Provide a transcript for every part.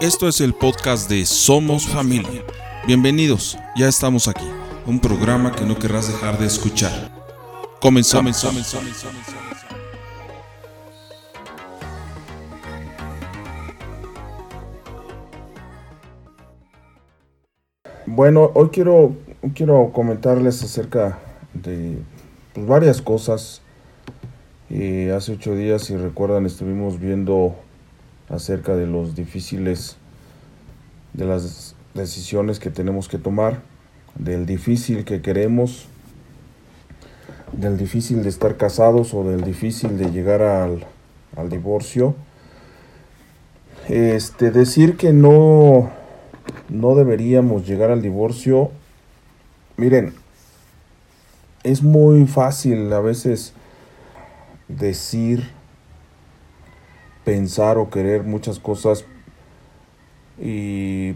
Esto es el podcast de Somos Familia. Bienvenidos, ya estamos aquí. Un programa que no querrás dejar de escuchar. Comenzamos. Bueno, hoy quiero, quiero comentarles acerca de pues, varias cosas. Eh, hace ocho días, si recuerdan, estuvimos viendo acerca de los difíciles, de las decisiones que tenemos que tomar, del difícil que queremos, del difícil de estar casados o del difícil de llegar al, al divorcio. Este, decir que no, no deberíamos llegar al divorcio, miren, es muy fácil a veces decir pensar o querer muchas cosas y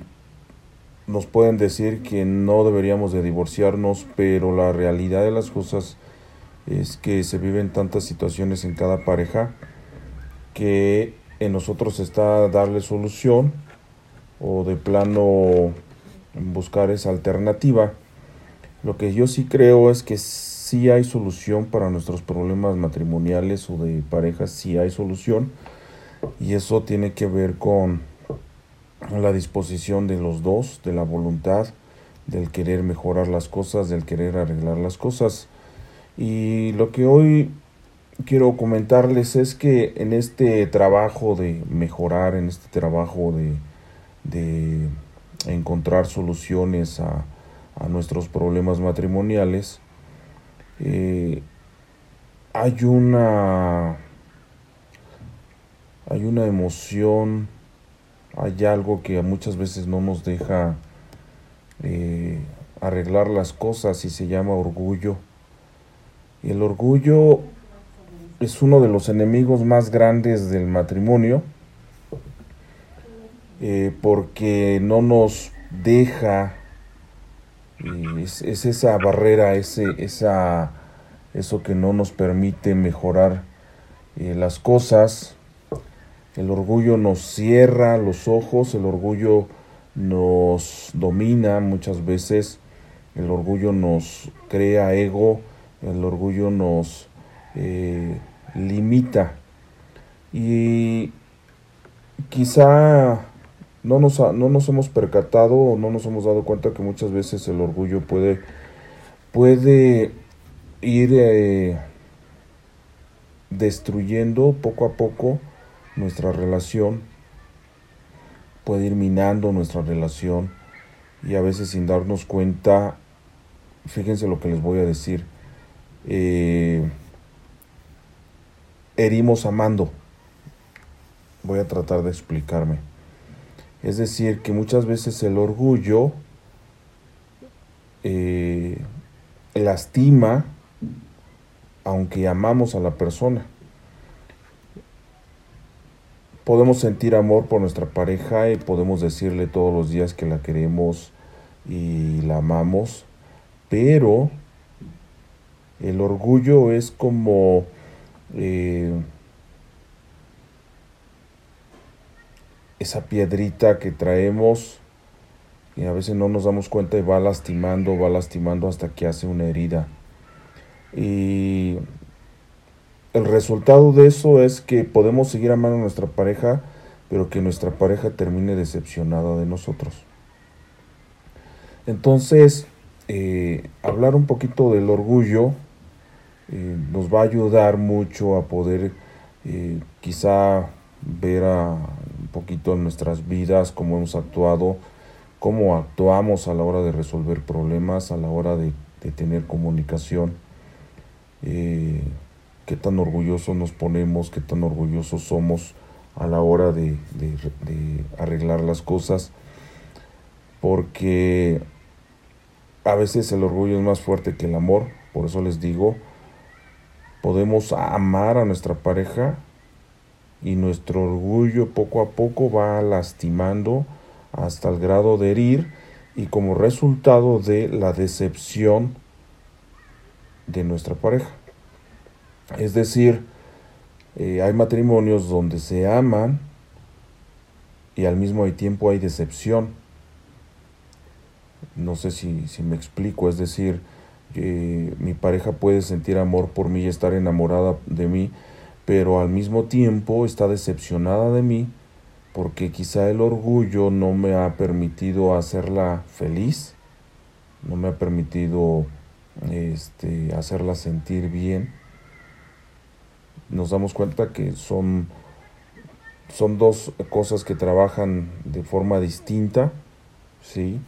nos pueden decir que no deberíamos de divorciarnos, pero la realidad de las cosas es que se viven tantas situaciones en cada pareja que en nosotros está darle solución o de plano buscar esa alternativa. Lo que yo sí creo es que sí hay solución para nuestros problemas matrimoniales o de pareja, sí hay solución y eso tiene que ver con la disposición de los dos, de la voluntad, del querer mejorar las cosas, del querer arreglar las cosas. Y lo que hoy quiero comentarles es que en este trabajo de mejorar, en este trabajo de, de encontrar soluciones a, a, nuestros problemas matrimoniales, eh, hay una hay una emoción, hay algo que muchas veces no nos deja eh, arreglar las cosas y se llama orgullo. Y el orgullo es uno de los enemigos más grandes del matrimonio eh, porque no nos deja, eh, es, es, esa barrera, ese, esa, eso que no nos permite mejorar las cosas, el orgullo nos cierra los ojos, el orgullo nos domina muchas veces, el orgullo nos crea ego, el orgullo nos eh, limita. Y quizá no nos, no nos hemos percatado o no nos hemos dado cuenta que muchas veces el orgullo puede, puede ir eh, destruyendo poco a poco nuestra relación, puede ir minando nuestra relación y a veces sin darnos cuenta, fíjense lo que les voy a decir, eh, herimos amando. Voy a tratar de explicarme. Es decir, que muchas veces el orgullo eh, lastima aunque amamos a la persona podemos sentir amor por nuestra pareja y podemos decirle todos los días que la queremos y la amamos, pero el orgullo es como eh, esa piedrita que traemos y a veces no nos damos cuenta y va lastimando, va lastimando hasta que hace una herida. Y el resultado de eso es que podemos seguir amando a nuestra pareja, pero que nuestra pareja termine decepcionada de nosotros. Entonces, eh, hablar un poquito del orgullo eh, nos va a ayudar mucho a poder eh, quizá ver un poquito nuestras vidas cómo hemos actuado, cómo actuamos a la hora de resolver problemas, a la hora de tener comunicación qué tan orgullosos nos ponemos, qué tan orgullosos somos a la hora de, arreglar las cosas, porque a veces el orgullo es más fuerte que el amor, por eso les digo, podemos amar a nuestra pareja y nuestro orgullo poco a poco va lastimando hasta el grado de herir y como resultado de la decepción de nuestra pareja. Es decir, eh, hay matrimonios donde se aman, y al mismo tiempo hay decepción. No sé si, si me explico, es decir, mi pareja puede sentir amor por mí y estar enamorada de mí, pero al mismo tiempo está decepcionada de mí porque quizá el orgullo no me ha permitido hacerla feliz, no me ha permitido este, hacerla sentir bien. Nos damos cuenta que son, son dos cosas que trabajan de forma distinta, ¿sí?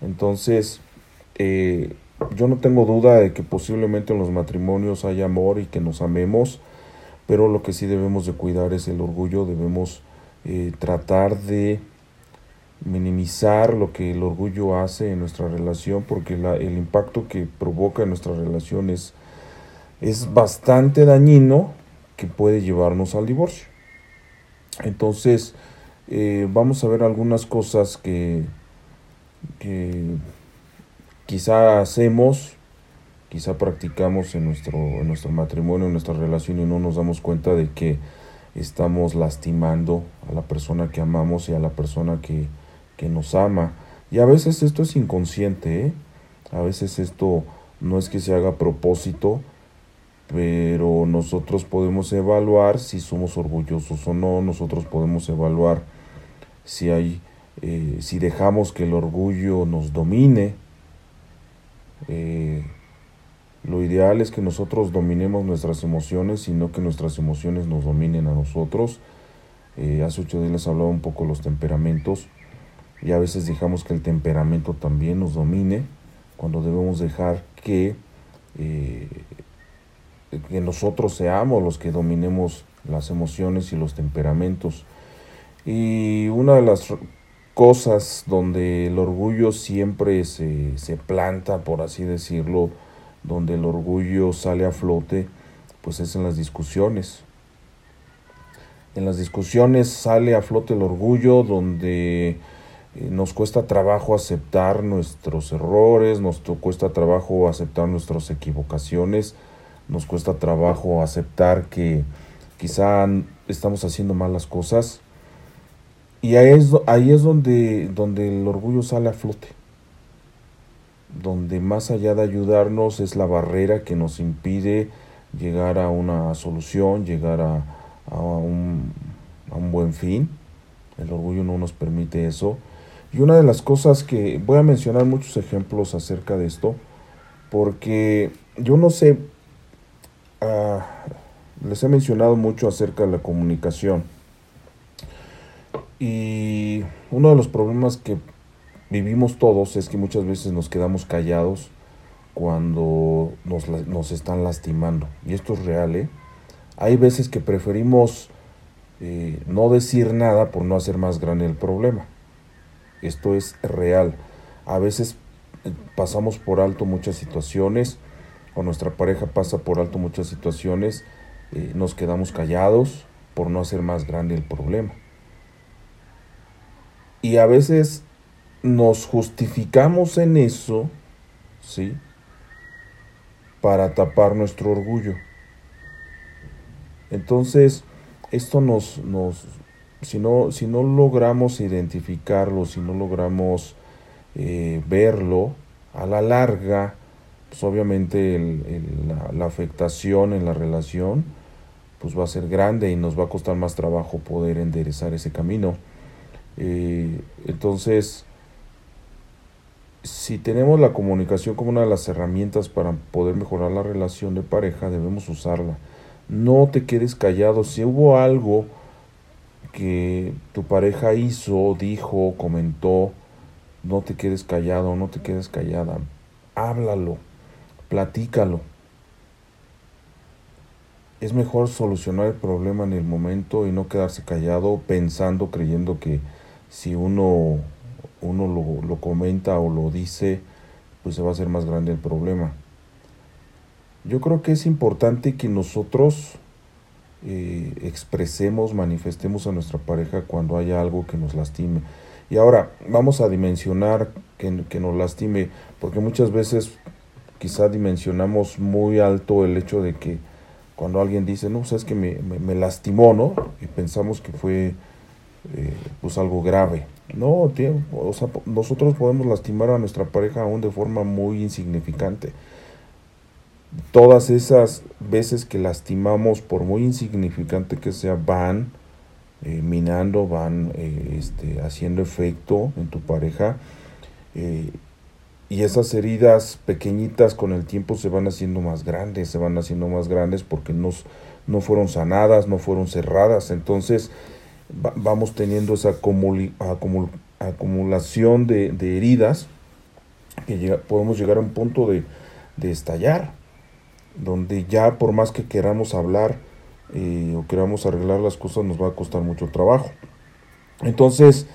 Entonces, eh, yo no tengo duda de que posiblemente en los matrimonios haya amor y que nos amemos, pero lo que sí debemos de cuidar es el orgullo, debemos eh, tratar de minimizar lo que el orgullo hace en nuestra relación, porque el impacto que provoca en nuestra relación es, bastante dañino que puede llevarnos al divorcio. Entonces, eh, vamos a ver algunas cosas que, que quizá hacemos, quizá practicamos en nuestro, en nuestro matrimonio, en nuestra relación y no nos damos cuenta de que estamos lastimando a la persona que amamos y a la persona que, que nos ama. Y a veces esto es inconsciente, ¿eh? a veces esto no es que se haga a propósito, pero nosotros podemos evaluar si somos orgullosos o no, nosotros podemos evaluar si hay, eh, si dejamos que el orgullo nos domine, eh, lo ideal es que nosotros dominemos nuestras emociones y no que nuestras emociones nos dominen a nosotros. Eh, hace ocho días les hablaba un poco de los temperamentos y a veces dejamos que el temperamento también nos domine cuando debemos dejar que, que nosotros seamos los que dominemos las emociones y los temperamentos. Y una de las cosas donde el orgullo siempre se, se planta, por así decirlo, donde el orgullo sale a flote, pues es en las discusiones. En las discusiones sale a flote el orgullo donde eh, nos cuesta trabajo aceptar nuestros errores, nos cuesta trabajo aceptar nuestras equivocaciones, nos cuesta trabajo aceptar que quizá estamos haciendo mal las cosas y ahí es, ahí es donde, donde el orgullo sale a flote. Donde más allá de ayudarnos es la barrera que nos impide llegar a una solución, llegar a, a, un, a un buen fin. El orgullo no nos permite eso. Y una de las cosas que voy a mencionar muchos ejemplos acerca de esto, porque yo no sé, ah, les he mencionado mucho acerca de la comunicación y uno de los problemas que vivimos todos es que muchas veces nos quedamos callados cuando nos, nos están lastimando. Y esto es real, ¿eh? Hay veces que preferimos eh, no decir nada por no hacer más grande el problema. Esto es real. A veces eh, pasamos por alto muchas situaciones, o nuestra pareja pasa por alto muchas situaciones, eh, nos quedamos callados por no hacer más grande el problema. Y a veces nos justificamos en eso, ¿sí? Para tapar nuestro orgullo. Entonces, esto nos, nos si, no, si no logramos identificarlo, si no logramos eh, verlo, a la larga, pues obviamente la, afectación en la relación, pues va a ser grande y nos va a costar más trabajo poder enderezar ese camino. Eh, entonces, si tenemos la comunicación como una de las herramientas para poder mejorar la relación de pareja, debemos usarla. No te quedes callado. Si hubo algo que tu pareja hizo, dijo, comentó, no te quedes callado, no te quedes callada. Háblalo, platícalo. Es mejor solucionar el problema en el momento y no quedarse callado pensando, creyendo que si uno, uno lo, lo comenta o lo dice, pues se va a hacer más grande el problema. Yo creo que es importante que nosotros eh, expresemos, manifestemos a nuestra pareja cuando haya algo que nos lastime. Y ahora vamos a dimensionar que, que, nos lastime, porque muchas veces quizá dimensionamos muy alto el hecho de que cuando alguien dice, no, sabes que me, me, lastimó, ¿no? Y pensamos que fue eh, pues algo grave. No, tío, o sea, nosotros podemos lastimar a nuestra pareja aún de forma muy insignificante. Todas esas veces que lastimamos, por muy insignificante que sea, van eh, minando, van eh, este, haciendo efecto en tu pareja. Eh, y esas heridas pequeñitas con el tiempo se van haciendo más grandes, se van haciendo más grandes porque no, no fueron sanadas, no fueron cerradas. Entonces vamos teniendo esa acumulación de, heridas que podemos llegar a un punto de, estallar, donde ya por más que queramos hablar, eh, o queramos arreglar las cosas nos va a costar mucho trabajo. Entonces,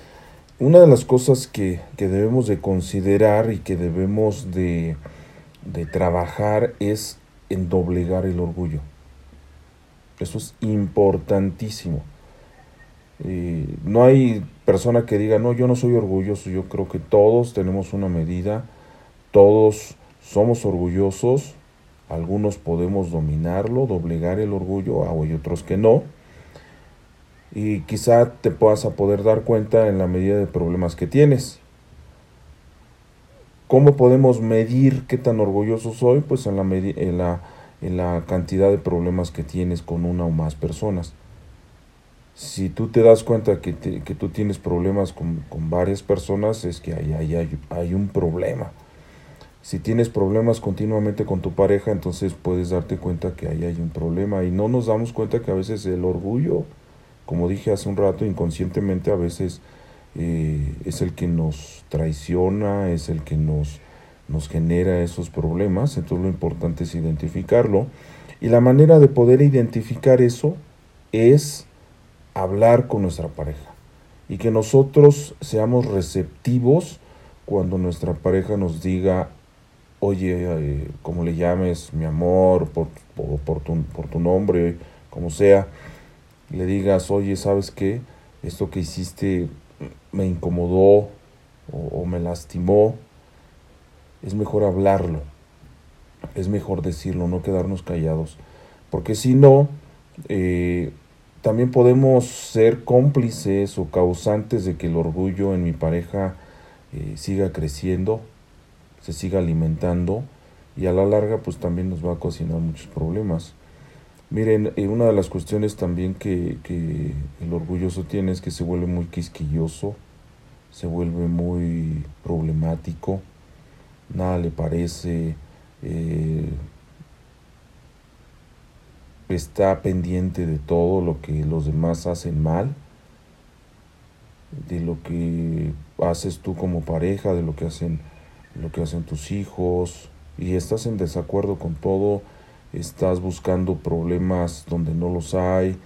una de las cosas que, debemos de considerar y que debemos de, trabajar es en doblegar el orgullo. Eso es importantísimo. Eh, no hay persona que diga, no, yo no soy orgulloso. Yo creo que todos tenemos una medida, todos somos orgullosos algunos podemos dominarlo, doblegar el orgullo, hay otros que no. Y quizá te puedas a poder dar cuenta en la medida de problemas que tienes. ¿Cómo podemos medir qué tan orgulloso soy? Pues en la, en la, en la cantidad de problemas que tienes con una o más personas. Si tú te das cuenta que, que tú tienes problemas con, con, varias personas, es que ahí hay, hay un problema. Si tienes problemas continuamente con tu pareja, entonces puedes darte cuenta que ahí hay un problema y no nos damos cuenta que a veces el orgullo, como dije hace un rato, inconscientemente a veces eh, es el que nos traiciona, es el que nos, nos genera esos problemas, entonces lo importante es identificarlo. Y la manera de poder identificar eso es hablar con nuestra pareja y que nosotros seamos receptivos cuando nuestra pareja nos diga oye, eh, como le llames, mi amor, por, por, tu, por tu nombre, como sea, le digas, oye, ¿sabes qué? Esto que hiciste me incomodó o, me lastimó. Es mejor hablarlo, es mejor decirlo, no quedarnos callados. Porque si no, eh, también podemos ser cómplices o causantes de que el orgullo en mi pareja eh, siga creciendo se siga alimentando y a la larga pues también nos va a cocinar muchos problemas. Miren, eh, una de las cuestiones también que, el orgulloso tiene es que se vuelve muy quisquilloso, se vuelve muy problemático, nada le parece, eh, está pendiente de todo lo que los demás hacen mal, de lo que haces tú como pareja, de lo que hacen lo que hacen tus hijos y estás en desacuerdo con todo, estás buscando problemas donde no los hay,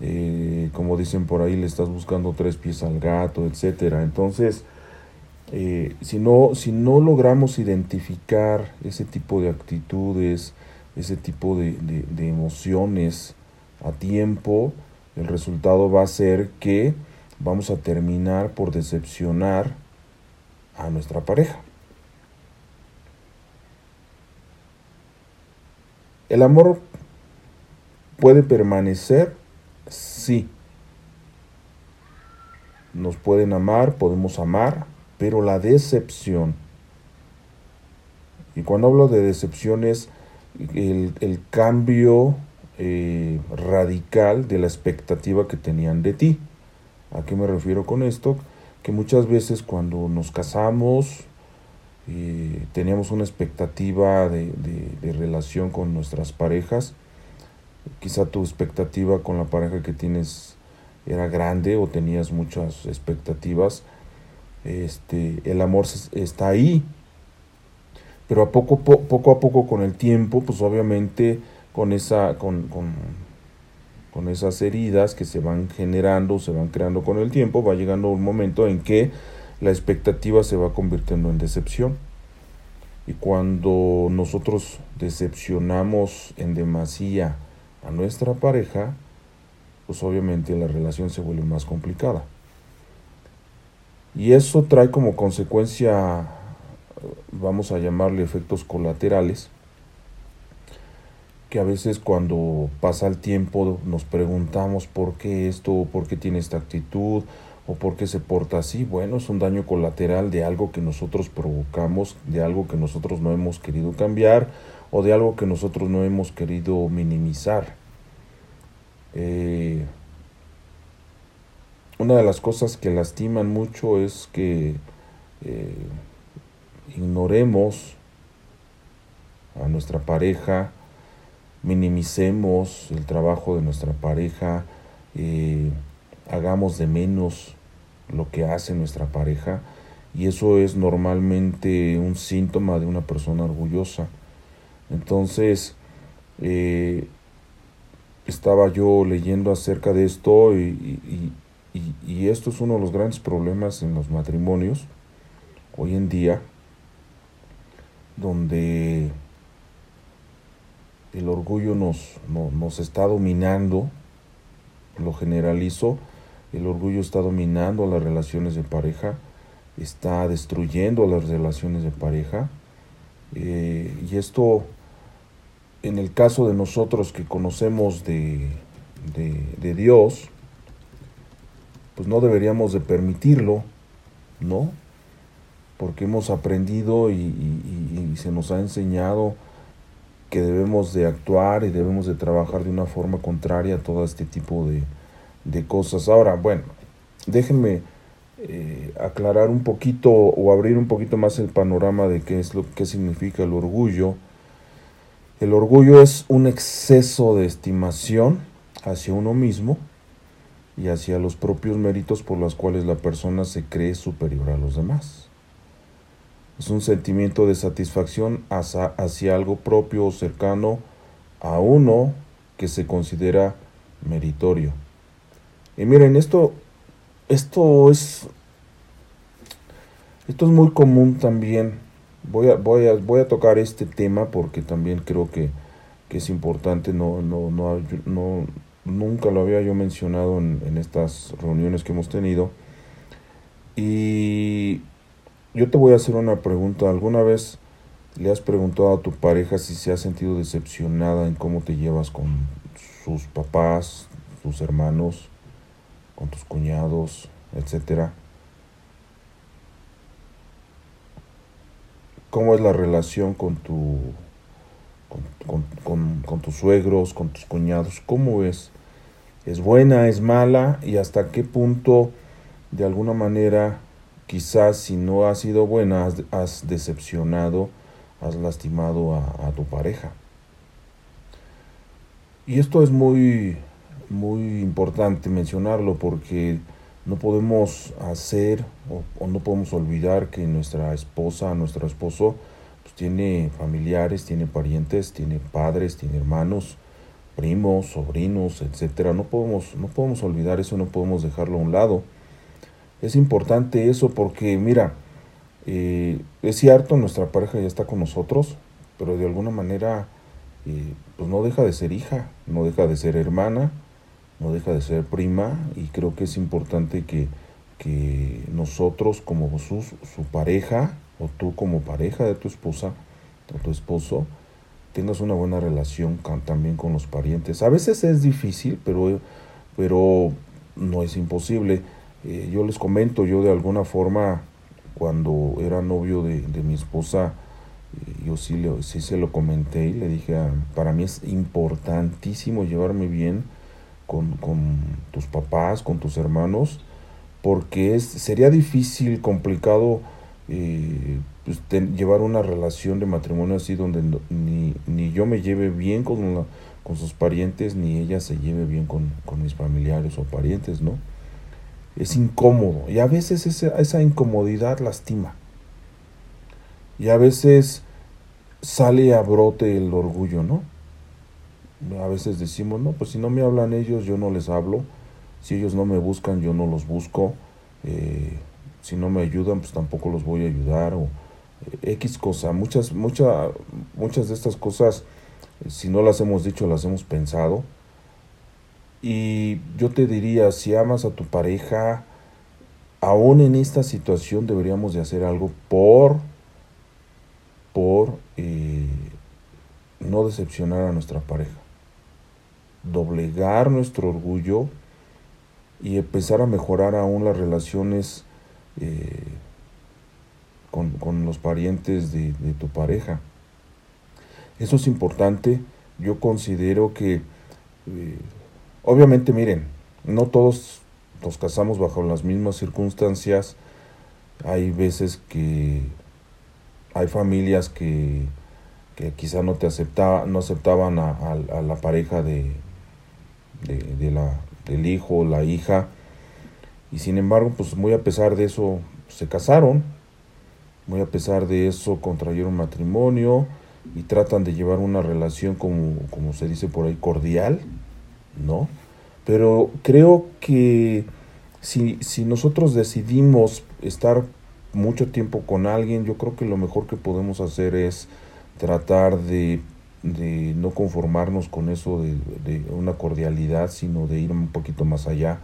eh, como dicen por ahí, le estás buscando tres pies al gato, etcétera. Entonces, eh, si, no, si no logramos identificar ese tipo de actitudes, ese tipo de, de emociones a tiempo, el resultado va a ser que vamos a terminar por decepcionar a nuestra pareja. ¿El amor puede permanecer? Sí. Nos pueden amar, podemos amar, pero la decepción, y cuando hablo de decepción es el, cambio eh, radical de la expectativa que tenían de ti. ¿A qué me refiero con esto? Que muchas veces cuando nos casamos, teníamos una expectativa de, relación con nuestras parejas. Quizá tu expectativa con la pareja que tienes era grande o tenías muchas expectativas. Este, el amor está ahí, pero a poco, poco a poco con el tiempo, pues obviamente con, esa, con, con, con esas heridas que se van generando, se van creando con el tiempo, va llegando un momento en que la expectativa se va convirtiendo en decepción. Y cuando nosotros decepcionamos en demasía a nuestra pareja, pues obviamente la relación se vuelve más complicada. Y eso trae como consecuencia, vamos a llamarle efectos colaterales, que a veces cuando pasa el tiempo nos preguntamos por qué esto, por qué tiene esta actitud, o por qué se porta así. Bueno, es un daño colateral de algo que nosotros provocamos, de algo que nosotros no hemos querido cambiar o de algo que nosotros no hemos querido minimizar. Eh, una de las cosas que lastiman mucho es que eh, ignoremos a nuestra pareja, minimicemos el trabajo de nuestra pareja, eh, hagamos de menos lo que hace nuestra pareja y eso es normalmente un síntoma de una persona orgullosa. Entonces, eh, estaba yo leyendo acerca de esto y, y, esto es uno de los grandes problemas en los matrimonios hoy en día, donde el orgullo nos, nos está dominando, lo generalizo, el orgullo está dominando las relaciones de pareja, está destruyendo las relaciones de pareja. Eh, y esto, en el caso de nosotros que conocemos de, de, Dios, pues no deberíamos de permitirlo, ¿no? Porque hemos aprendido y, y, se nos ha enseñado que debemos de actuar y debemos de trabajar de una forma contraria a todo este tipo de, de cosas. Ahora, bueno, déjenme eh, aclarar un poquito o abrir un poquito más el panorama de qué es lo que significa el orgullo. El orgullo es un exceso de estimación hacia uno mismo y hacia los propios méritos por los cuales la persona se cree superior a los demás. Es un sentimiento de satisfacción hacia, hacia algo propio o cercano a uno que se considera meritorio. Y miren, esto, esto es, esto es muy común también. Voy a, voy a, voy a tocar este tema porque también creo que, es importante. No, no, no, no, nunca lo había yo mencionado en, en estas reuniones que hemos tenido. Y yo te voy a hacer una pregunta. ¿Alguna vez le has preguntado a tu pareja si se ha sentido decepcionada en cómo te llevas con sus papás, sus hermanos? Con tus cuñados, etcétera. ¿Cómo es la relación con tu con, tus suegros, con tus cuñados? ¿Cómo es? ¿Es buena, es mala? ¿Y hasta qué punto, de alguna manera, quizás si no ha sido buena, has, decepcionado, has lastimado a, a tu pareja? Y esto es muy, muy importante mencionarlo porque no podemos hacer o, no podemos olvidar que nuestra esposa, nuestro esposo, pues tiene familiares, tiene parientes, tiene padres, tiene hermanos, primos, sobrinos, etcétera. No podemos, no podemos olvidar eso, no podemos dejarlo a un lado. Es importante eso porque, mira, eh, es cierto, nuestra pareja ya está con nosotros, pero de alguna manera, eh, pues no deja de ser hija, no deja de ser hermana, no deja de ser prima y creo que es importante que, nosotros como su, su pareja o tú como pareja de tu esposa o tu esposo tengas una buena relación también con los parientes. A veces es difícil, pero, pero no es imposible. Eh, yo les comento, yo de alguna forma, cuando era novio de, mi esposa, eh, yo sí, le, sí se lo comenté y le dije, ah, para mí es importantísimo llevarme bien con, tus papás, con tus hermanos, porque es, sería difícil, complicado eh, pues, llevar una relación de matrimonio así donde ni, ni, yo me lleve bien con, con sus parientes, ni ella se lleve bien con, mis familiares o parientes, ¿no? Es incómodo y a veces esa, esa incomodidad lastima. Y a veces sale a brote el orgullo, ¿no? A veces decimos, no, pues si no me hablan ellos, yo no les hablo. Si ellos no me buscan, yo no los busco. Eh, si no me ayudan, pues tampoco los voy a ayudar. O eh, X cosa. Muchas, muchas, muchas de estas cosas, eh, si no las hemos dicho, las hemos pensado. Y yo te diría, si amas a tu pareja, aún en esta situación deberíamos de hacer algo por, por no decepcionar a nuestra pareja, doblegar nuestro orgullo y empezar a mejorar aún las relaciones eh, con, los parientes de, tu pareja. Eso es importante. Yo considero que, eh, obviamente, miren, no todos nos casamos bajo las mismas circunstancias. Hay veces que hay familias que, que quizá no te aceptaba, no aceptaban a, la pareja de, de, la, del hijo o la hija. Y sin embargo, pues muy a pesar de eso, se casaron. Muy a pesar de eso, contrayeron matrimonio y tratan de llevar una relación como, como se dice por ahí, cordial, ¿no? Pero creo que si, si nosotros decidimos estar mucho tiempo con alguien, yo creo que lo mejor que podemos hacer es tratar de, de no conformarnos con eso de, de, una cordialidad, sino de ir un poquito más allá.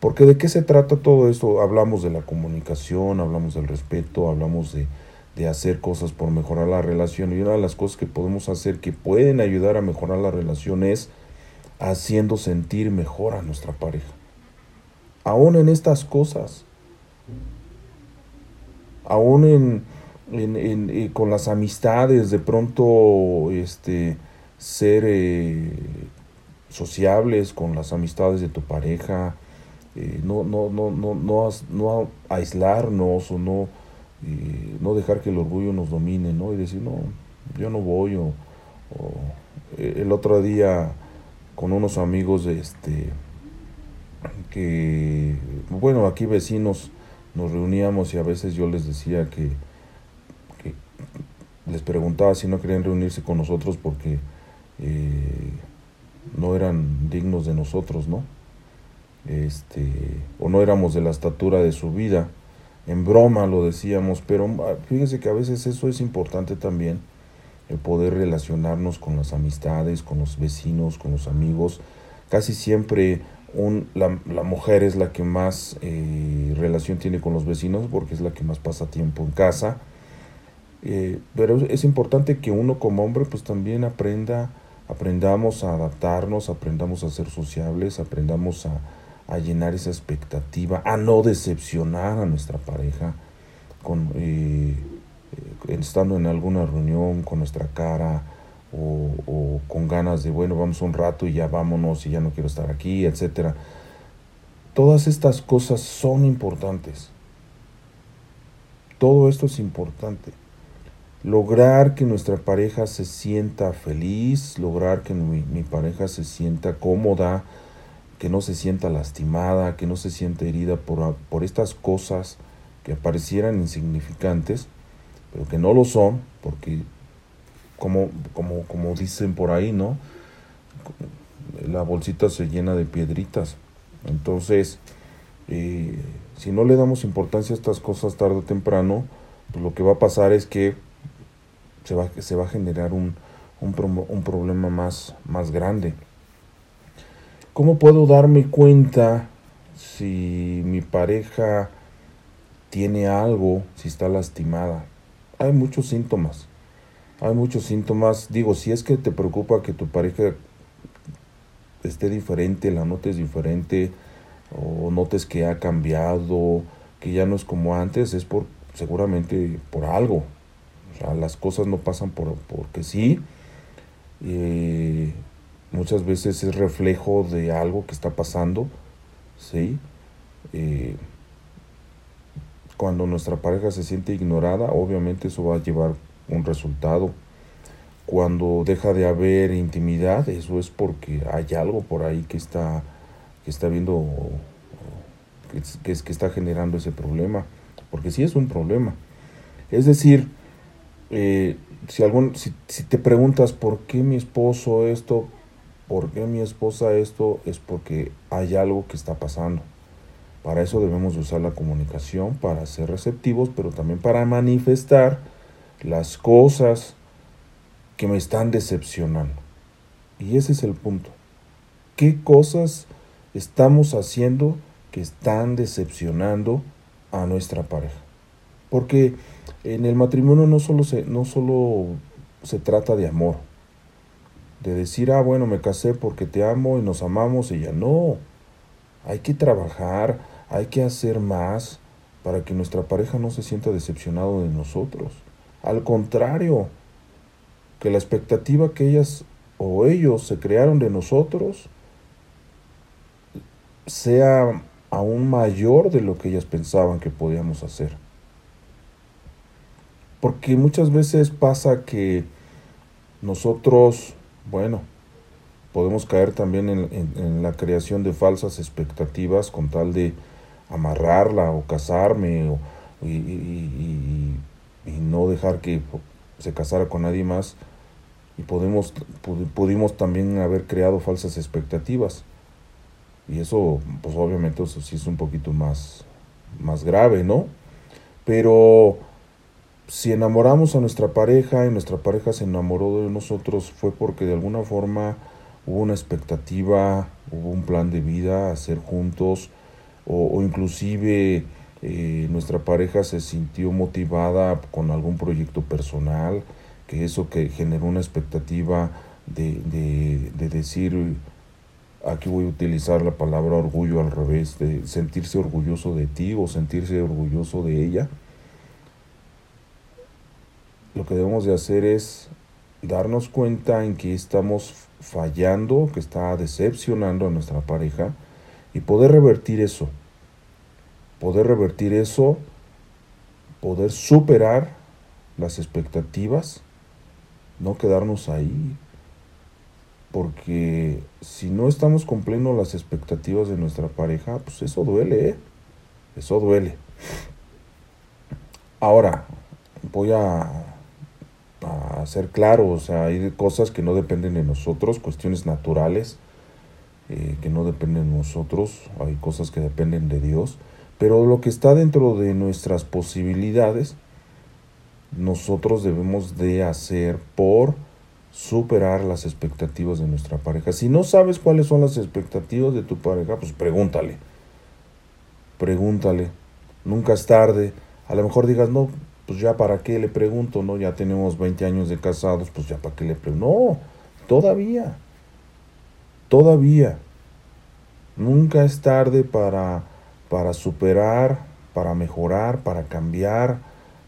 Porque de qué se trata todo esto? Hablamos de la comunicación, hablamos del respeto, hablamos de, de hacer cosas por mejorar la relación. Y una de las cosas que podemos hacer que pueden ayudar a mejorar la relación es haciendo sentir mejor a nuestra pareja aún en estas cosas, aún en, eh, con las amistades, de pronto este, ser eh, sociables con las amistades de tu pareja, eh, no, no, no, no, no, no aislarnos o no, no dejar que el orgullo nos domine, ¿no? Y decir, no, yo no voy, o el otro día con unos amigos, este, que, bueno, aquí vecinos nos reuníamos y a veces yo les decía que, les preguntaba si no querían reunirse con nosotros porque eh, no eran dignos de nosotros, ¿no? Este, o no éramos de la estatura de su vida. En broma lo decíamos, pero ah, fíjense que a veces eso es importante también, el poder relacionarnos con las amistades, con los vecinos, con los amigos. Casi siempre la, la, mujer es la que más eh, relación tiene con los vecinos porque es la que más pasa tiempo en casa. Eh, pero es importante que uno como hombre pues también aprenda, aprendamos a adaptarnos, aprendamos a ser sociables, aprendamos a, llenar esa expectativa, a no decepcionar a nuestra pareja con, eh, estando en alguna reunión con nuestra cara, o, con ganas de, bueno, vamos un rato y ya vámonos y ya no quiero estar aquí, etcétera. Todas estas cosas son importantes. Todo esto es importante. Lograr que nuestra pareja se sienta feliz, lograr que mi, mi pareja se sienta cómoda, que no se sienta lastimada, que no se sienta herida por, por estas cosas que parecieran insignificantes, pero que no lo son, porque como, como, como dicen por ahí, ¿no? La bolsita se llena de piedritas. Entonces, eh, si no le damos importancia a estas cosas tarde o temprano, pues lo que va a pasar es que se va, se va a generar un, un, un problema más, más grande. ¿Cómo puedo darme cuenta si mi pareja tiene algo, si está lastimada? Hay muchos síntomas. Hay muchos síntomas. Digo, si es que te preocupa que tu pareja esté diferente, la notes diferente, o notes que ha cambiado, que ya no es como antes, es por seguramente por algo. Las cosas no pasan por porque sí. Eh, muchas veces es reflejo de algo que está pasando, ¿sí? Eh, cuando nuestra pareja se siente ignorada, obviamente eso va a llevar un resultado. Cuando deja de haber intimidad, eso es porque hay algo por ahí que está, que está viendo, que, que está generando ese problema, porque sí es un problema. Es decir, eh, si, si, si te preguntas por qué mi esposo esto, por qué mi esposa esto, es porque hay algo que está pasando. Para eso debemos usar la comunicación, para ser receptivos, pero también para manifestar las cosas que me están decepcionando. Y ese es el punto. ¿Qué cosas estamos haciendo que están decepcionando a nuestra pareja? Porque en el matrimonio no solo se, no solo se trata de amor, de decir, ah, bueno, me casé porque te amo y nos amamos y ya no. Hay que trabajar, hay que hacer más para que nuestra pareja no se sienta decepcionado de nosotros. Al contrario, que la expectativa que ellas o ellos se crearon de nosotros sea aún mayor de lo que ellas pensaban que podíamos hacer. Porque muchas veces pasa que nosotros, bueno, podemos caer también en, la creación de falsas expectativas con tal de amarrarla o casarme y, no dejar que se casara con nadie más y podemos, pudimos también haber creado falsas expectativas y eso pues obviamente eso sí es un poquito más, más grave, ¿no? Pero si enamoramos a nuestra pareja y nuestra pareja se enamoró de nosotros fue porque de alguna forma hubo una expectativa, hubo un plan de vida, hacer juntos, o, inclusive eh, nuestra pareja se sintió motivada con algún proyecto personal, que eso que generó una expectativa de, de, de decir, aquí voy a utilizar la palabra orgullo al revés, de sentirse orgulloso de ti o sentirse orgulloso de ella lo que debemos de hacer es darnos cuenta en que estamos fallando, que está decepcionando a nuestra pareja y poder revertir eso. Poder revertir eso, poder superar las expectativas, no quedarnos ahí. Porque si no estamos cumpliendo las expectativas de nuestra pareja, pues eso duele, ¿eh? Eso duele. Ahora, voy a a ser claro, o sea, hay cosas que no dependen de nosotros, cuestiones naturales eh, que no dependen de nosotros, hay cosas que dependen de Dios, pero lo que está dentro de nuestras posibilidades, nosotros debemos de hacer por superar las expectativas de nuestra pareja. Si no sabes cuáles son las expectativas de tu pareja, pues pregúntale. Pregúntale. Nunca es tarde. A lo mejor digas, no, pues ya para qué le pregunto, ¿no? Ya tenemos 20 años de casados, pues ya para qué le pregunto. No, todavía, todavía. Nunca es tarde para, para superar, para mejorar, para cambiar,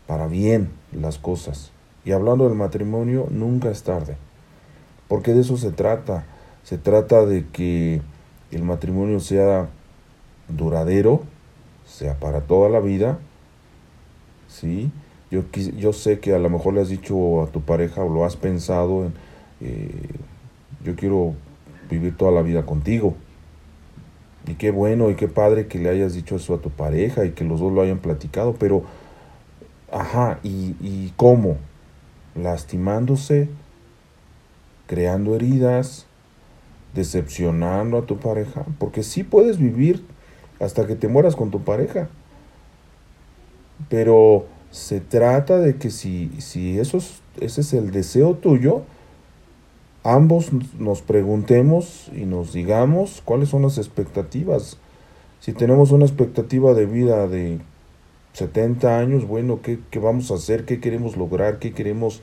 para bien las cosas. Y hablando del matrimonio, nunca es tarde. Porque de eso se trata. Se trata de que el matrimonio sea duradero, sea para toda la vida, ¿sí? Yo, yo sé que a lo mejor le has dicho a tu pareja o lo has pensado en, eh, yo quiero vivir toda la vida contigo. Y qué bueno y qué padre que le hayas dicho eso a tu pareja y que los dos lo hayan platicado, pero, ajá, ¿y, y cómo? Lastimándose, creando heridas, decepcionando a tu pareja, porque sí puedes vivir hasta que te mueras con tu pareja, pero se trata de que si, si eso ese es el deseo tuyo, ambos nos preguntemos y nos digamos cuáles son las expectativas. Si tenemos una expectativa de vida de 70 años, bueno, ¿qué, qué vamos a hacer? ¿Qué queremos lograr? ¿Qué queremos?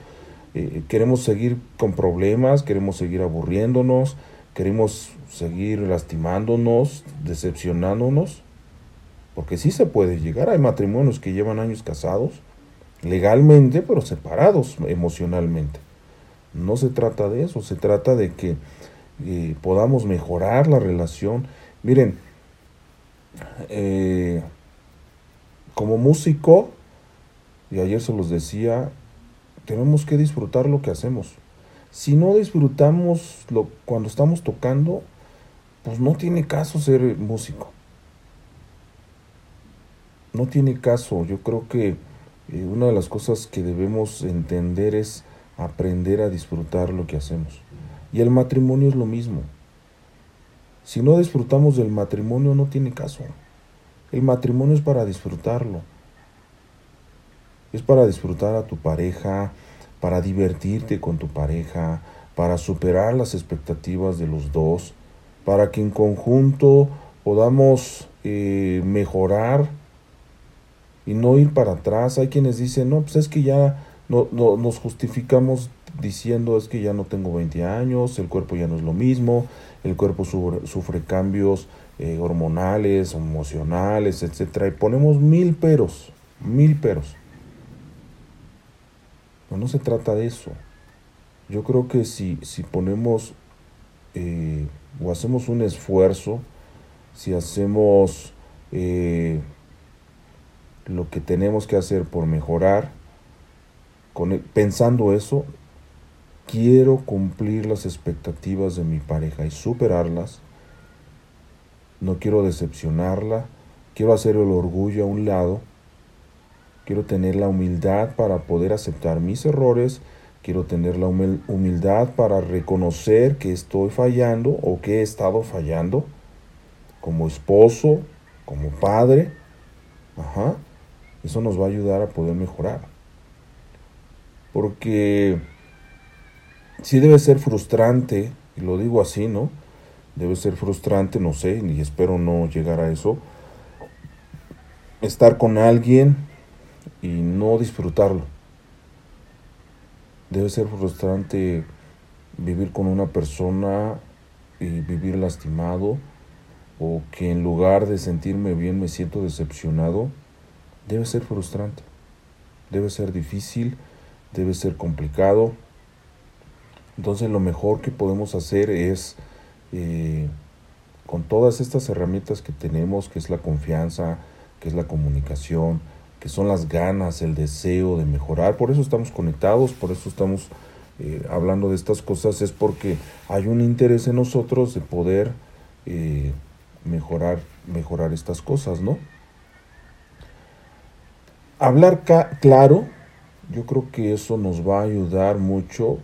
Eh, ¿Queremos seguir con problemas? ¿Queremos seguir aburriéndonos? ¿Queremos seguir lastimándonos, decepcionándonos? Porque sí se puede llegar. Hay matrimonios que llevan años casados, legalmente, pero separados emocionalmente. No se trata de eso, se trata de que eh, podamos mejorar la relación. Miren, eh, como músico, y ayer se los decía, tenemos que disfrutar lo que hacemos. Si no disfrutamos lo, cuando estamos tocando, pues no tiene caso ser músico no tiene caso. Yo creo que eh, una de las cosas que debemos entender es aprender a disfrutar lo que hacemos. Y el matrimonio es lo mismo. Si no disfrutamos del matrimonio no tiene caso. El matrimonio es para disfrutarlo. Es para disfrutar a tu pareja, para divertirte con tu pareja, para superar las expectativas de los dos, para que en conjunto podamos eh, mejorar y no ir para atrás. Hay quienes dicen, no, pues es que ya no, no, nos justificamos diciendo es que ya no tengo 20 años, el cuerpo ya no es lo mismo, el cuerpo sufre, cambios eh, hormonales, emocionales, etcétera, y ponemos mil peros, mil peros. No, no se trata de eso. Yo creo que si, si ponemos eh, o hacemos un esfuerzo, si hacemos eh, lo que tenemos que hacer por mejorar, con, pensando eso, quiero cumplir las expectativas de mi pareja y superarlas, no quiero decepcionarla, quiero hacer el orgullo a un lado, quiero tener la humildad para poder aceptar mis errores, quiero tener la humildad para reconocer que estoy fallando o que he estado fallando como esposo, como padre. Ajá. Eso nos va a ayudar a poder mejorar. Porque sí debe ser frustrante, y lo digo así, ¿no? Debe ser frustrante, no sé, y espero no llegar a eso, estar con alguien y no disfrutarlo. Debe ser frustrante vivir con una persona y vivir lastimado o que en lugar de sentirme bien me siento decepcionado. Debe ser frustrante, debe ser difícil, debe ser complicado. Entonces lo mejor que podemos hacer es, eh, con todas estas herramientas que tenemos, que es la confianza, que es la comunicación, que son las ganas, el deseo de mejorar, por eso estamos conectados, por eso estamos eh, hablando de estas cosas, es porque hay un interés en nosotros de poder eh, mejorar, mejorar estas cosas, ¿no? Hablar claro, yo creo que eso nos va a ayudar mucho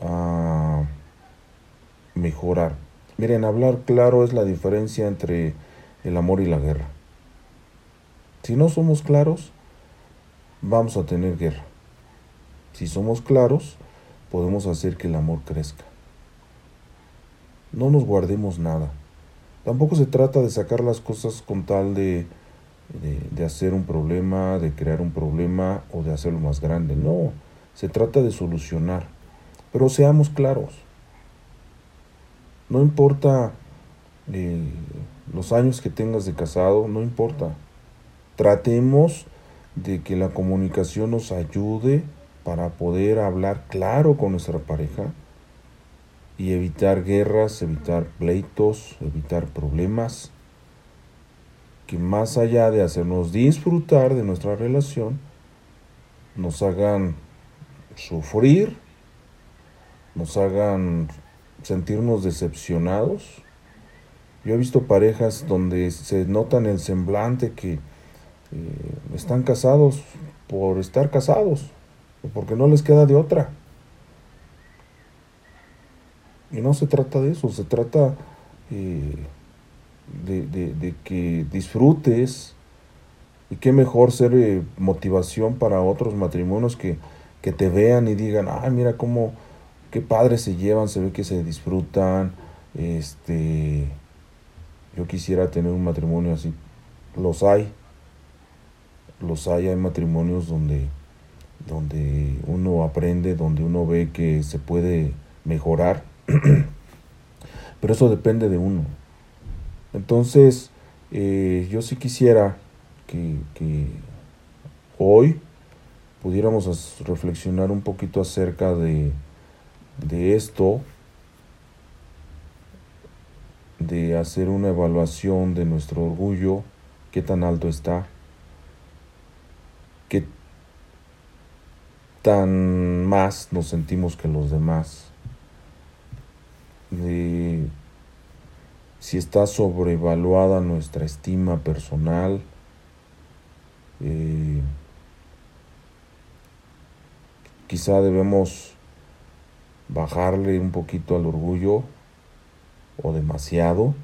a mejorar. Miren, hablar claro es la diferencia entre el amor y la guerra. Si no somos claros, vamos a tener guerra. Si somos claros, podemos hacer que el amor crezca. No nos guardemos nada. Tampoco se trata de sacar las cosas con tal de, de, hacer un problema, de crear un problema o de hacerlo más grande. No, se trata de solucionar. Pero seamos claros. No importa eh, los años que tengas de casado, no importa. Tratemos de que la comunicación nos ayude para poder hablar claro con nuestra pareja y evitar guerras, evitar pleitos, evitar problemas que más allá de hacernos disfrutar de nuestra relación, nos hagan sufrir nos hagan sentirnos decepcionados. Yo he visto parejas donde se nota en el semblante que eh, están casados por estar casados, porque no les queda de otra. Y no se trata de eso, se trata eh, de, que disfrutes y qué mejor ser eh, motivación para otros matrimonios que, que te vean y digan, ay, mira cómo qué padres se llevan, se ve que se disfrutan. Este, yo quisiera tener un matrimonio así. Los hay. Los hay, hay matrimonios donde, donde uno aprende, donde uno ve que se puede mejorar. Pero eso depende de uno. Entonces, eh, yo sí quisiera que, que hoy pudiéramos reflexionar un poquito acerca de, de esto, de hacer una evaluación de nuestro orgullo, qué tan alto está, qué tan más nos sentimos que los demás, de si está sobrevaluada nuestra estima personal, eh, quizá debemos bajarle un poquito al orgullo o demasiado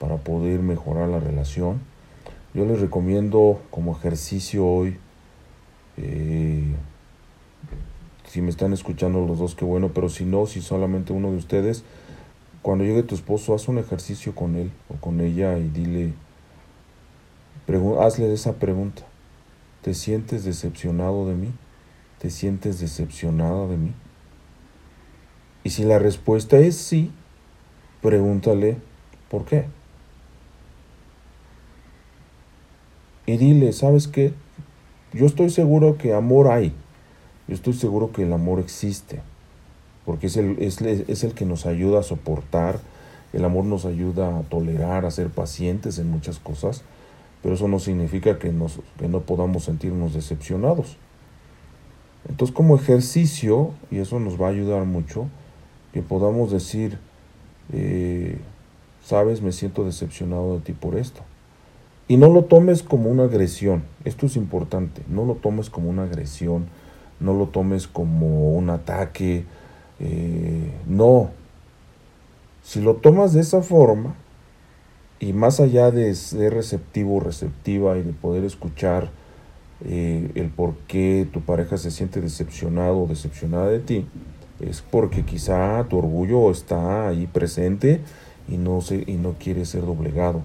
para poder mejorar la relación. Yo les recomiendo como ejercicio hoy, eh, si me están escuchando los dos, qué bueno, pero si no, si solamente uno de ustedes, cuando llegue tu esposo, haz un ejercicio con él o con ella y dile, hazle esa pregunta. ¿Te sientes decepcionado de mí? ¿te sientes decepcionado de mí? Y si la respuesta es sí, pregúntale, ¿por qué? Y dile, ¿sabes qué? Yo estoy seguro que amor hay. Yo estoy seguro que el amor existe. Porque es el, es, es el que nos ayuda a soportar. El amor nos ayuda a tolerar, a ser pacientes en muchas cosas. Pero eso no significa que, nos, que no podamos sentirnos decepcionados. Entonces como ejercicio, y eso nos va a ayudar mucho, que podamos decir, eh, sabes, me siento decepcionado de ti por esto. Y no lo tomes como una agresión, esto es importante, no lo tomes como una agresión, no lo tomes como un ataque, eh, no. Si lo tomas de esa forma, y más allá de ser receptivo o receptiva y de poder escuchar eh, el por qué tu pareja se siente decepcionado o decepcionada de ti, es porque quizá tu orgullo está ahí presente y no, se, y no quiere ser doblegado.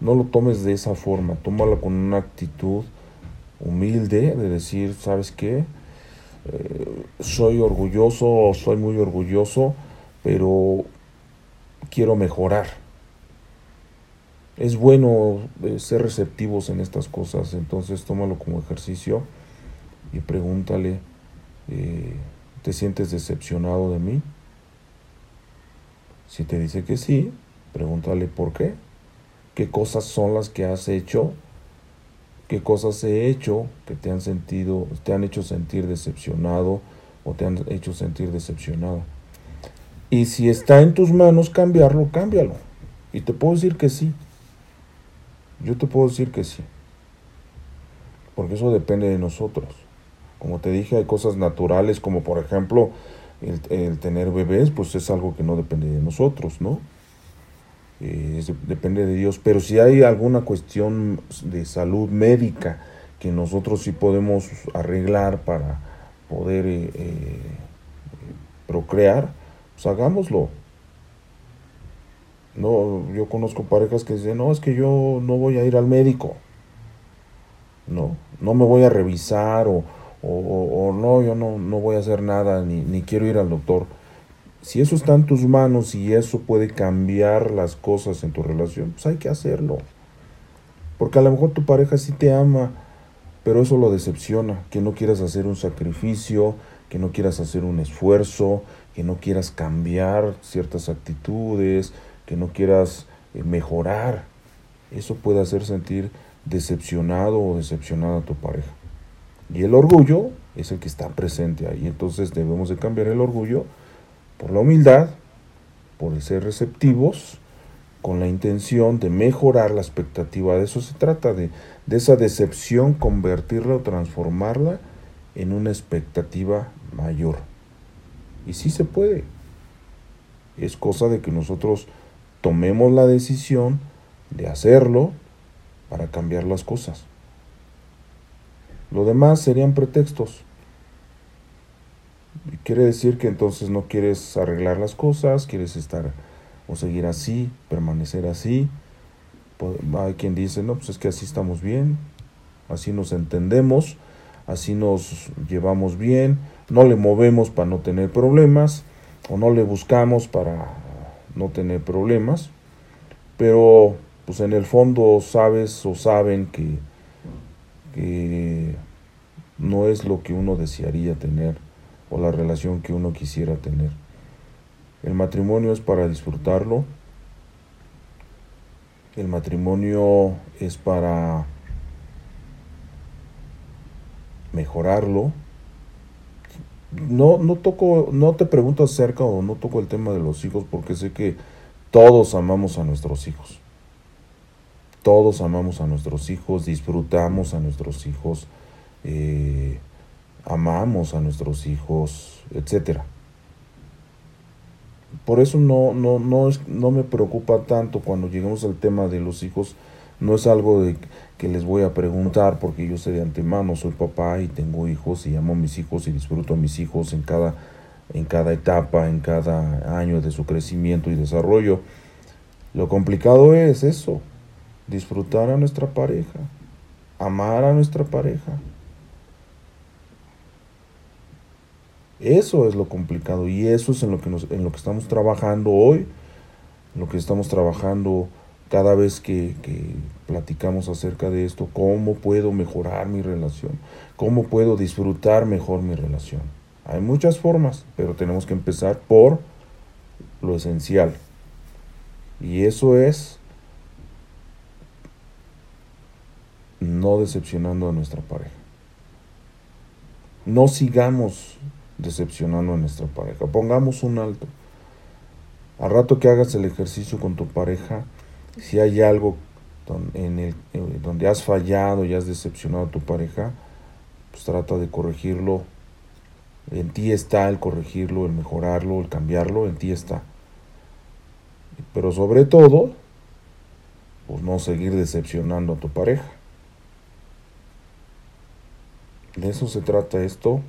No lo tomes de esa forma, tómalo con una actitud humilde de decir, ¿sabes qué? Eh, soy orgulloso, soy muy orgulloso, pero quiero mejorar. Es bueno eh, ser receptivos en estas cosas, entonces tómalo como ejercicio y pregúntale, eh, ¿te sientes decepcionado de mí? Si te dice que sí, pregúntale por qué. ¿Qué cosas son las que has hecho? ¿Qué cosas he hecho que te han sentido, te han hecho sentir decepcionado o te han hecho sentir decepcionado? Y si está en tus manos cambiarlo, cámbialo. Y te puedo decir que sí. Yo te puedo decir que sí. Porque eso depende de nosotros. Como te dije, hay cosas naturales como por ejemplo el, tener bebés, pues es algo que no depende de nosotros, ¿no? Eh, depende de Dios. Pero si hay alguna cuestión de salud médica que nosotros sí podemos arreglar para poder eh, eh, procrear, pues hagámoslo. No, yo conozco parejas que dicen, no, es que yo no voy a ir al médico. No, no me voy a revisar o, o, no, yo no, no voy a hacer nada, ni, ni quiero ir al doctor. Si eso está en tus manos y eso puede cambiar las cosas en tu relación, pues hay que hacerlo. Porque a lo mejor tu pareja sí te ama, pero eso lo decepciona, que no quieras hacer un sacrificio, que no quieras hacer un esfuerzo, que no quieras cambiar ciertas actitudes, que no quieras eh, mejorar. Eso puede hacer sentir decepcionado o decepcionada a tu pareja. Y el orgullo es el que está presente ahí. Entonces debemos de cambiar el orgullo por la humildad, por ser receptivos, con la intención de mejorar la expectativa. De eso se trata, de, de esa decepción, convertirla o transformarla en una expectativa mayor. Y sí se puede. Es cosa de que nosotros tomemos la decisión de hacerlo para cambiar las cosas. Lo demás serían pretextos. Quiere decir que entonces no quieres arreglar las cosas, quieres estar o seguir así, permanecer así. Hay quien dice, no, pues es que así estamos bien, así nos entendemos, así nos llevamos bien, no le movemos para no tener problemas o no le buscamos para no tener problemas, pero pues en el fondo sabes o saben que que no es lo que uno desearía tener o la relación que uno quisiera tener. El matrimonio es para disfrutarlo. El matrimonio es para mejorarlo. No, no toco, no te pregunto acerca o no toco el tema de los hijos porque sé que todos amamos a nuestros hijos. Todos amamos a nuestros hijos, disfrutamos a nuestros hijos, eh, amamos a nuestros hijos, etc. Por eso no, no, no, es, no me preocupa tanto cuando lleguemos al tema de los hijos. No es algo de que les voy a preguntar porque yo sé de antemano, soy papá y tengo hijos y amo a mis hijos y disfruto a mis hijos en cada, en cada etapa, en cada año de su crecimiento y desarrollo. Lo complicado es eso, disfrutar a nuestra pareja, amar a nuestra pareja, Eso es lo complicado y eso es en lo que, nos, en lo que estamos trabajando hoy, lo que estamos trabajando cada vez que, que, platicamos acerca de esto, cómo puedo mejorar mi relación, cómo puedo disfrutar mejor mi relación. Hay muchas formas, pero tenemos que empezar por lo esencial. Y eso es no decepcionando a nuestra pareja. No sigamos decepcionando a nuestra pareja. Pongamos un alto. Al rato que hagas el ejercicio con tu pareja, si hay algo en el, eh, donde has fallado y has decepcionado a tu pareja, pues trata de corregirlo. En ti está el corregirlo, el mejorarlo, el cambiarlo, en ti está. Pero sobre todo, pues no seguir decepcionando a tu pareja. De eso se trata esto.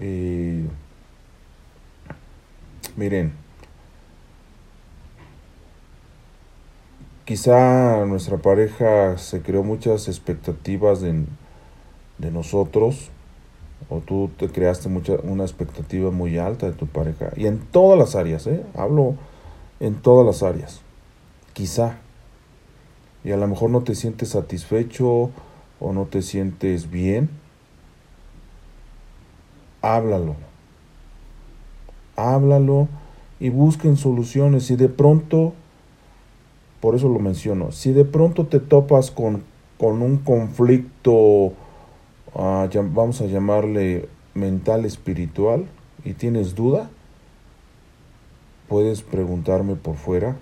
Eh, miren, quizá nuestra pareja se creó muchas expectativas de, de nosotros o tú te creaste mucha, una expectativa muy alta de tu pareja y en todas las áreas, ¿eh? hablo en todas las áreas, quizá, y a lo mejor no te sientes satisfecho o no te sientes bien, háblalo. Háblalo y busquen soluciones. Si de pronto, por eso lo menciono, si de pronto te topas con, con un conflicto, ah, vamos a llamarle mental espiritual, y tienes duda, puedes preguntarme por fuera,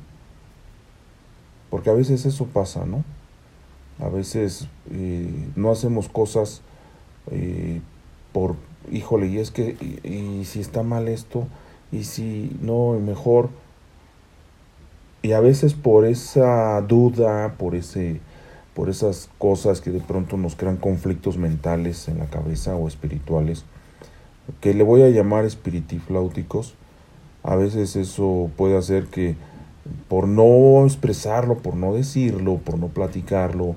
porque a veces eso pasa, ¿no? A veces eh, no hacemos cosas eh, por híjole, y es que, y, si está mal esto, y si no, mejor. Y a veces por esa duda, por ese por esas cosas que de pronto nos crean conflictos mentales en la cabeza o espirituales, que le voy a llamar espiritifláuticos, a veces eso puede hacer que por no expresarlo, por no decirlo, por no platicarlo,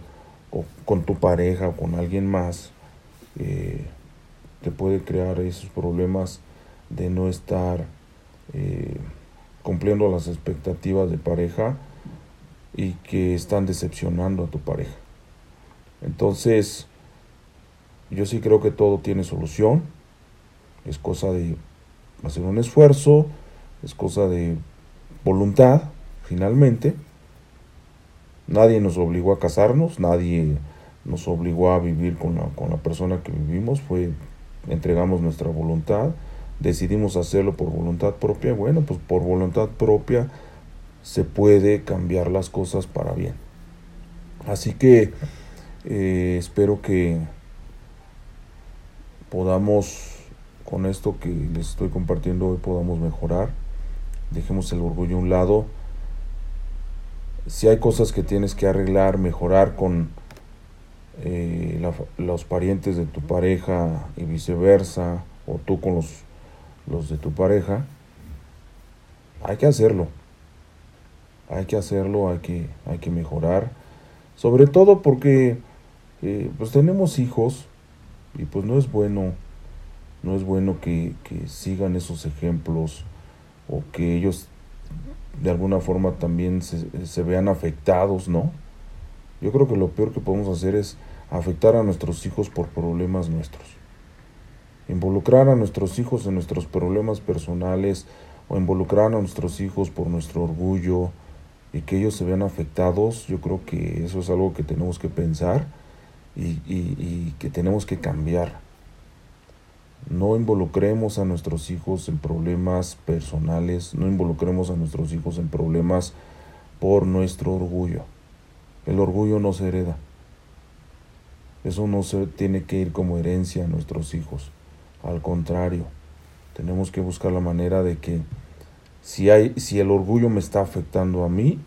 o con tu pareja o con alguien más, eh, te puede crear esos problemas de no estar eh, cumpliendo las expectativas de pareja y que están decepcionando a tu pareja. Entonces, yo sí creo que todo tiene solución. Es cosa de hacer un esfuerzo, es cosa de voluntad, finalmente. Nadie nos obligó a casarnos, nadie nos obligó a vivir con la, con la persona que vivimos, fue entregamos nuestra voluntad, decidimos hacerlo por voluntad propia, bueno, pues por voluntad propia se puede cambiar las cosas para bien. Así que eh, espero que podamos, con esto que les estoy compartiendo hoy, podamos mejorar. Dejemos el orgullo a un lado. Si hay cosas que tienes que arreglar, mejorar con eh, los parientes de tu pareja y viceversa, o tú con los, los de tu pareja, hay que hacerlo. Hay que hacerlo, hay que, hay que mejorar. Sobre todo porque eh, pues tenemos hijos y pues no es bueno, no es bueno que, que sigan esos ejemplos o que ellos de alguna forma también se, se vean afectados, ¿no? Yo creo que lo peor que podemos hacer es afectar a nuestros hijos por problemas nuestros. Involucrar a nuestros hijos en nuestros problemas personales o involucrar a nuestros hijos por nuestro orgullo y que ellos se vean afectados, yo creo que eso es algo que tenemos que pensar y, que tenemos que cambiar. No involucremos a nuestros hijos en problemas personales, no involucremos a nuestros hijos en problemas por nuestro orgullo. El orgullo no se hereda. Eso no se tiene que ir como herencia a nuestros hijos. Al contrario, tenemos que buscar la manera de que si hay si el orgullo me está afectando a mí,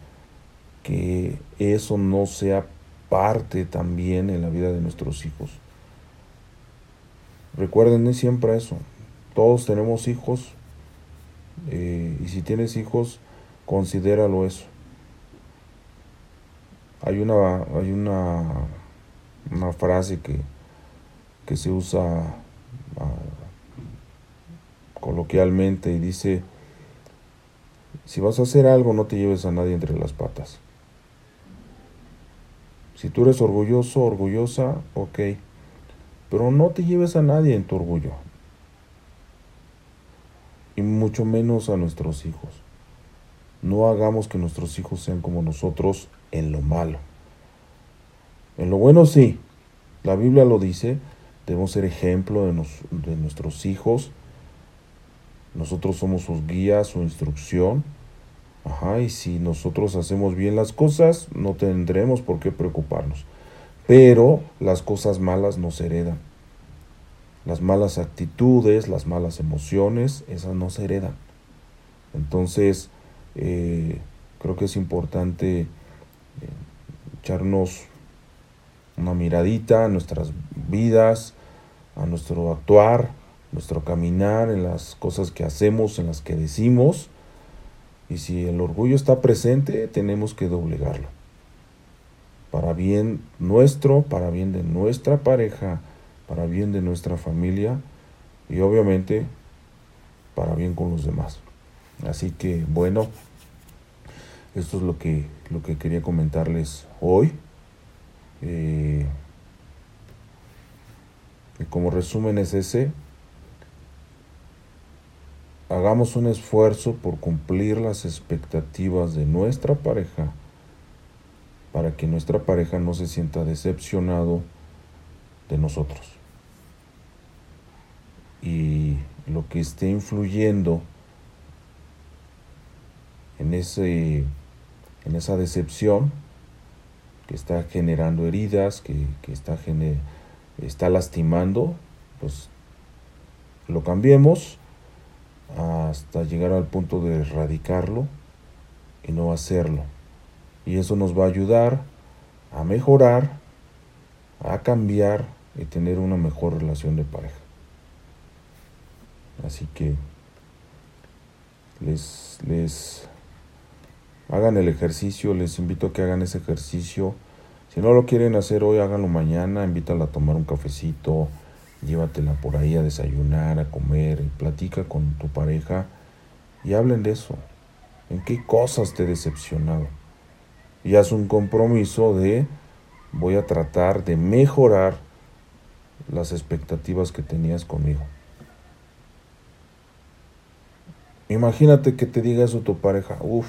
que eso no sea parte también en la vida de nuestros hijos. Recuerden siempre eso. Todos tenemos hijos eh, y si tienes hijos, considéralo eso. Hay una, hay una, una frase que, que se usa ah, coloquialmente y dice, si vas a hacer algo no te lleves a nadie entre las patas. Si tú eres orgulloso, orgullosa, ok, pero no te lleves a nadie en tu orgullo. Y mucho menos a nuestros hijos. No hagamos que nuestros hijos sean como nosotros en lo malo. En lo bueno sí, la Biblia lo dice, debemos ser ejemplo de, de nuestros hijos. Nosotros somos sus guías, su instrucción. Ajá, y si nosotros hacemos bien las cosas, no tendremos por qué preocuparnos. Pero las cosas malas nos heredan. Las malas actitudes, las malas emociones, esas no se heredan. Entonces, eh, creo que es importante echarnos una miradita a nuestras vidas, a nuestro actuar, nuestro caminar, en las cosas que hacemos, en las que decimos. Y si el orgullo está presente, tenemos que doblegarlo. Para bien nuestro, para bien de nuestra pareja, para bien de nuestra familia y obviamente para bien con los demás. Así que bueno, esto es lo que, lo que quería comentarles hoy. Eh, como resumen es ese, hagamos un esfuerzo por cumplir las expectativas de nuestra pareja para que nuestra pareja no se sienta decepcionado de nosotros. Y lo que esté influyendo en, ese, en esa decepción, que está generando heridas, que, está, está lastimando, pues lo cambiemos hasta llegar al punto de erradicarlo y no hacerlo. Y eso nos va a ayudar a mejorar, a cambiar y tener una mejor relación de pareja. Así que les, les hagan el ejercicio, les invito a que hagan ese ejercicio. Si no lo quieren hacer hoy, háganlo mañana, invítala a tomar un cafecito, llévatela por ahí a desayunar, a comer, y platica con tu pareja y hablen de eso. ¿En qué cosas te decepcionado? Y haz un compromiso de voy a tratar de mejorar las expectativas que tenías conmigo. Imagínate que te diga eso tu pareja, uff,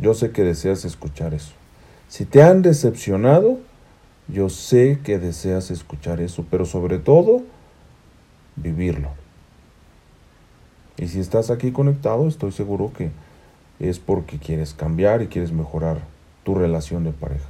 yo sé que deseas escuchar eso. Si te han decepcionado, yo sé que deseas escuchar eso, pero sobre todo, vivirlo. Y si estás aquí conectado, estoy seguro que es porque quieres cambiar y quieres mejorar tu relación de pareja.